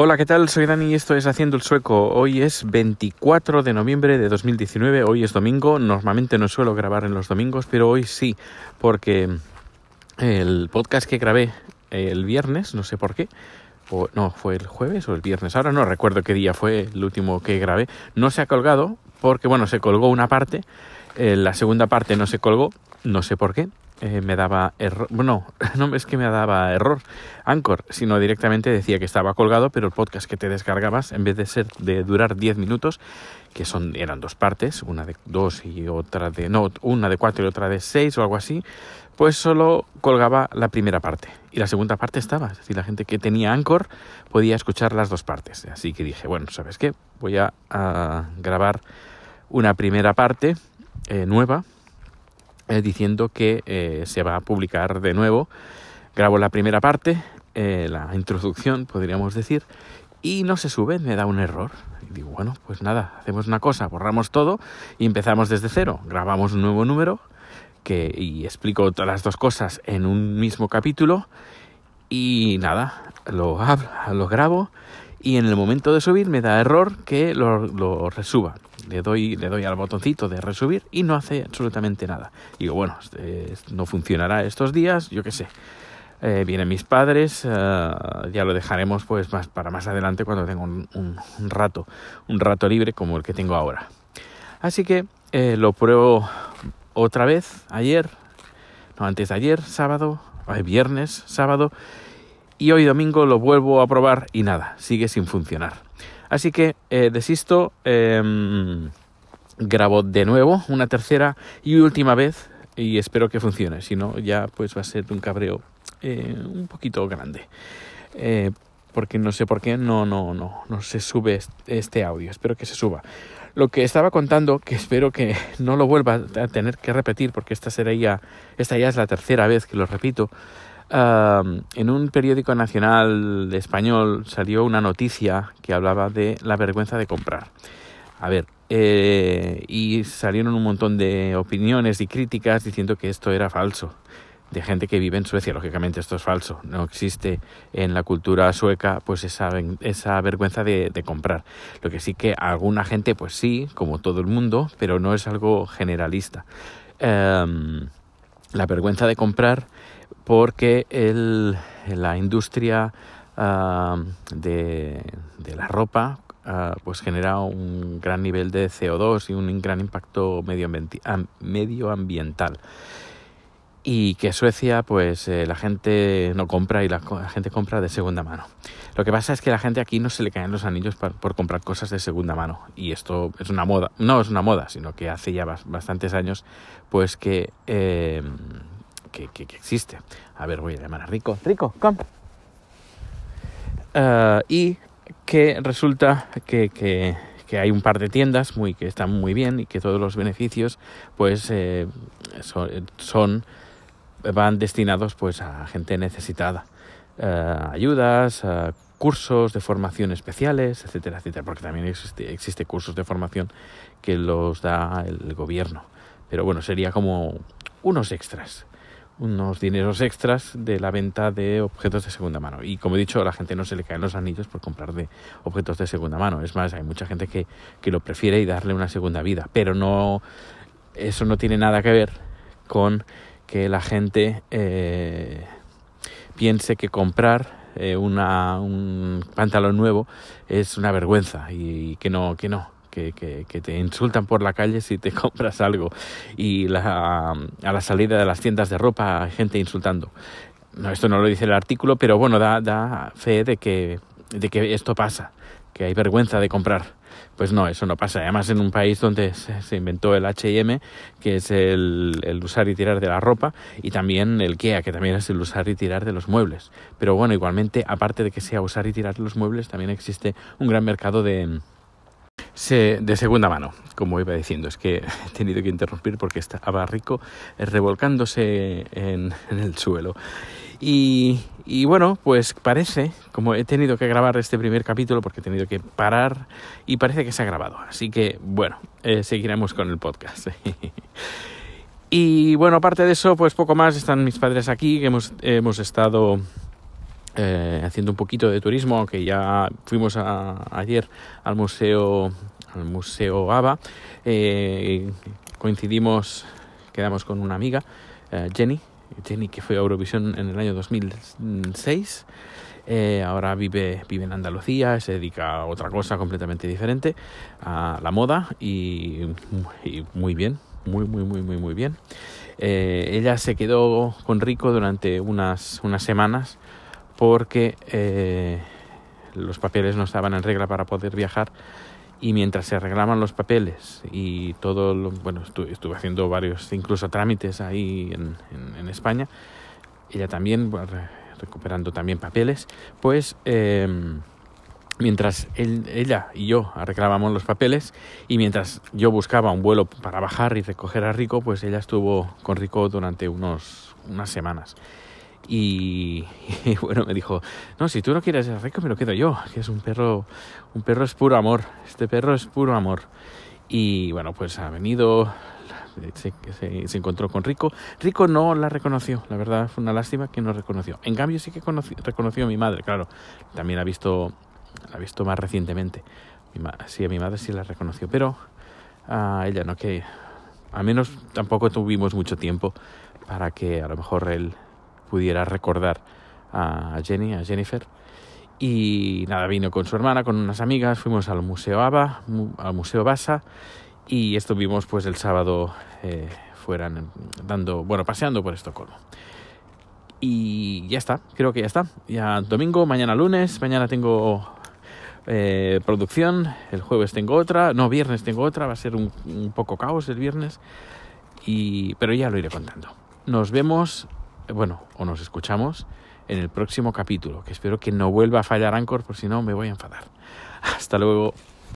Hola, ¿qué tal? Soy Dani y esto es Haciendo el Sueco. Hoy es 24 de noviembre de 2019, hoy es domingo. Normalmente no suelo grabar en los domingos, pero hoy sí, porque el podcast que grabé el viernes, no sé por qué, o no, fue el jueves o el viernes, ahora no recuerdo qué día fue el último que grabé, no se ha colgado porque, bueno, se colgó una parte, eh, la segunda parte no se colgó, no sé por qué, eh, me daba error. Bueno, no es que me daba error Anchor, sino directamente decía que estaba colgado, pero el podcast que te descargabas, en vez de ser de durar 10 minutos, que son eran dos partes, una de dos y otra de no, una de cuatro y otra de seis o algo así, pues solo colgaba la primera parte y la segunda parte estaba, es decir, la gente que tenía Anchor podía escuchar las dos partes. Así que dije, bueno, ¿sabes qué? Voy a, grabar una primera parte eh, nueva diciendo que eh, se va a publicar de nuevo. Grabo la primera parte, eh, la introducción, podríamos decir, y no se sube, me da un error. Digo, bueno, pues nada, hacemos una cosa, borramos todo y empezamos desde cero. Grabamos un nuevo número que, y explico todas las dos cosas en un mismo capítulo y nada, lo, lo grabo y en el momento de subir me da error que lo, lo resuba. Le doy, le doy al botoncito de resubir y no hace absolutamente nada. Digo, bueno, este, no funcionará estos días, yo qué sé. Eh, vienen mis padres, eh, ya lo dejaremos pues más para más adelante cuando tenga un, rato, un rato libre como el que tengo ahora. Así que eh, lo pruebo otra vez ayer, no antes de ayer, sábado, viernes, sábado, y hoy domingo lo vuelvo a probar y nada, sigue sin funcionar. Así que eh, desisto, em, grabo de nuevo una tercera y última vez y espero que funcione, si no ya pues va a ser un cabreo eh, un poquito grande. Eh, porque no sé por qué no, no, no, no se sube este audio, espero que se suba. Lo que estaba contando, que espero que no lo vuelva a tener que repetir, porque esta sería, esta ya es la tercera vez que lo repito, en un periódico nacional español salió una noticia que hablaba de la vergüenza de comprar. A ver, eh, y salieron un montón de opiniones y críticas diciendo que esto era falso de gente que vive en Suecia. Lógicamente esto es falso. No existe en la cultura sueca pues esa, esa vergüenza de, comprar. Lo que sí que alguna gente pues sí, como todo el mundo, pero no es algo generalista. La vergüenza de comprar porque el, la industria ah, de, la ropa ah, pues genera un gran nivel de CO2 y un gran impacto medioambiental y que Suecia pues eh, la gente no compra y la, gente compra de segunda mano. Lo que pasa es que la gente aquí no se le caen los anillos por, comprar cosas de segunda mano y esto es una moda, no es una moda, sino que hace ya bastantes años pues que eh, que, existe. A ver, voy a llamar a Rico. Rico, come. Eh, y que resulta que, que, hay un par de tiendas muy, que están muy bien y que todos los beneficios pues eh, son, van destinados pues a gente necesitada. Eh, ayudas, cursos de formación especiales, etcétera, etcétera, porque también existe, existe cursos de formación que los da el gobierno. Pero bueno, sería como unos extras unos dineros extras de la venta de objetos de segunda mano. Y como he dicho, a la gente no se le caen los anillos por comprar de objetos de segunda mano. Es más, hay mucha gente que, que lo prefiere y darle una segunda vida. Pero no, eso no tiene nada que ver con que la gente eh, piense que comprar eh, una, un pantalón nuevo es una vergüenza y que no, que no que, te insultan por la calle si te compras algo y a la salida de las tiendas de ropa hay gente insultando. No, esto no lo dice el artículo, pero bueno, da, da fe de que, de que esto pasa, que hay vergüenza de comprar. Pues no, eso no pasa. Además, en un país donde se, inventó el HM, que es el, el, usar y tirar de la ropa, y también el KEA, que también es el usar y tirar de los muebles. Pero bueno, igualmente, aparte de que sea usar y tirar de los muebles, también existe un gran mercado de, de segunda mano, como iba diciendo. Es que he tenido que interrumpir porque estaba rico revolcándose en, el suelo. Y, bueno, pues parece, como he tenido que grabar este primer capítulo porque he tenido que parar y parece que se ha grabado. Así que bueno, eh, seguiremos con el podcast. y bueno, aparte de eso, pues poco más. Están mis padres aquí, que hemos, hemos estado eh, haciendo un poquito de turismo, aunque ya fuimos ayer al museo, al museo ABA, eh, coincidimos, quedamos con una amiga, eh, Jenny, Jenny que fue a Eurovisión en el año 2006. ahora vive, vive en Andalucía, se dedica a otra cosa completamente diferente, a la moda y, y muy bien, muy, muy, muy, muy, muy bien. ella se quedó con Rico durante unas, unas semanas porque eh, los papeles no estaban en regla para poder viajar y mientras se arreglaban los papeles y todo, bueno, estuve, haciendo varios incluso trámites ahí en, en, España, ella también, recuperando también papeles, pues em, mientras ella y yo arreglábamos los papeles y mientras yo buscaba un vuelo para bajar y recoger a Rico, pues ella estuvo con Rico durante unos, unas semanas. Y, bueno, me dijo, no, si tú no quieres ser rico, me lo quedo yo, que es un perro, un perro es puro amor, este perro es puro amor. Y bueno, pues ha venido, se, se, encontró con Rico. Rico no la reconoció, la verdad fue una lástima que no reconoció. En cambio sí que reconoció a mi madre, claro, también la ha visto, la ha visto más recientemente. sí, a mi madre sí la reconoció, pero a ella no, que al menos tampoco tuvimos mucho tiempo para que a lo mejor él pudiera recordar a Jenny, a Jennifer. Y nada, vino con su hermana, con unas amigas, fuimos al Museo ABA, al Museo Basa, y estuvimos pues el sábado eh, fuera dando, bueno, paseando por Estocolmo. Y ya está, creo que ya está. Ya domingo, mañana lunes, mañana tengo eh, producción, el jueves tengo otra, no, viernes tengo otra, va a ser un, un poco caos el viernes, y, pero ya lo iré contando. Nos vemos bueno, o nos escuchamos en el próximo capítulo, que espero que no vuelva a fallar Anchor, por si no me voy a enfadar. Hasta luego.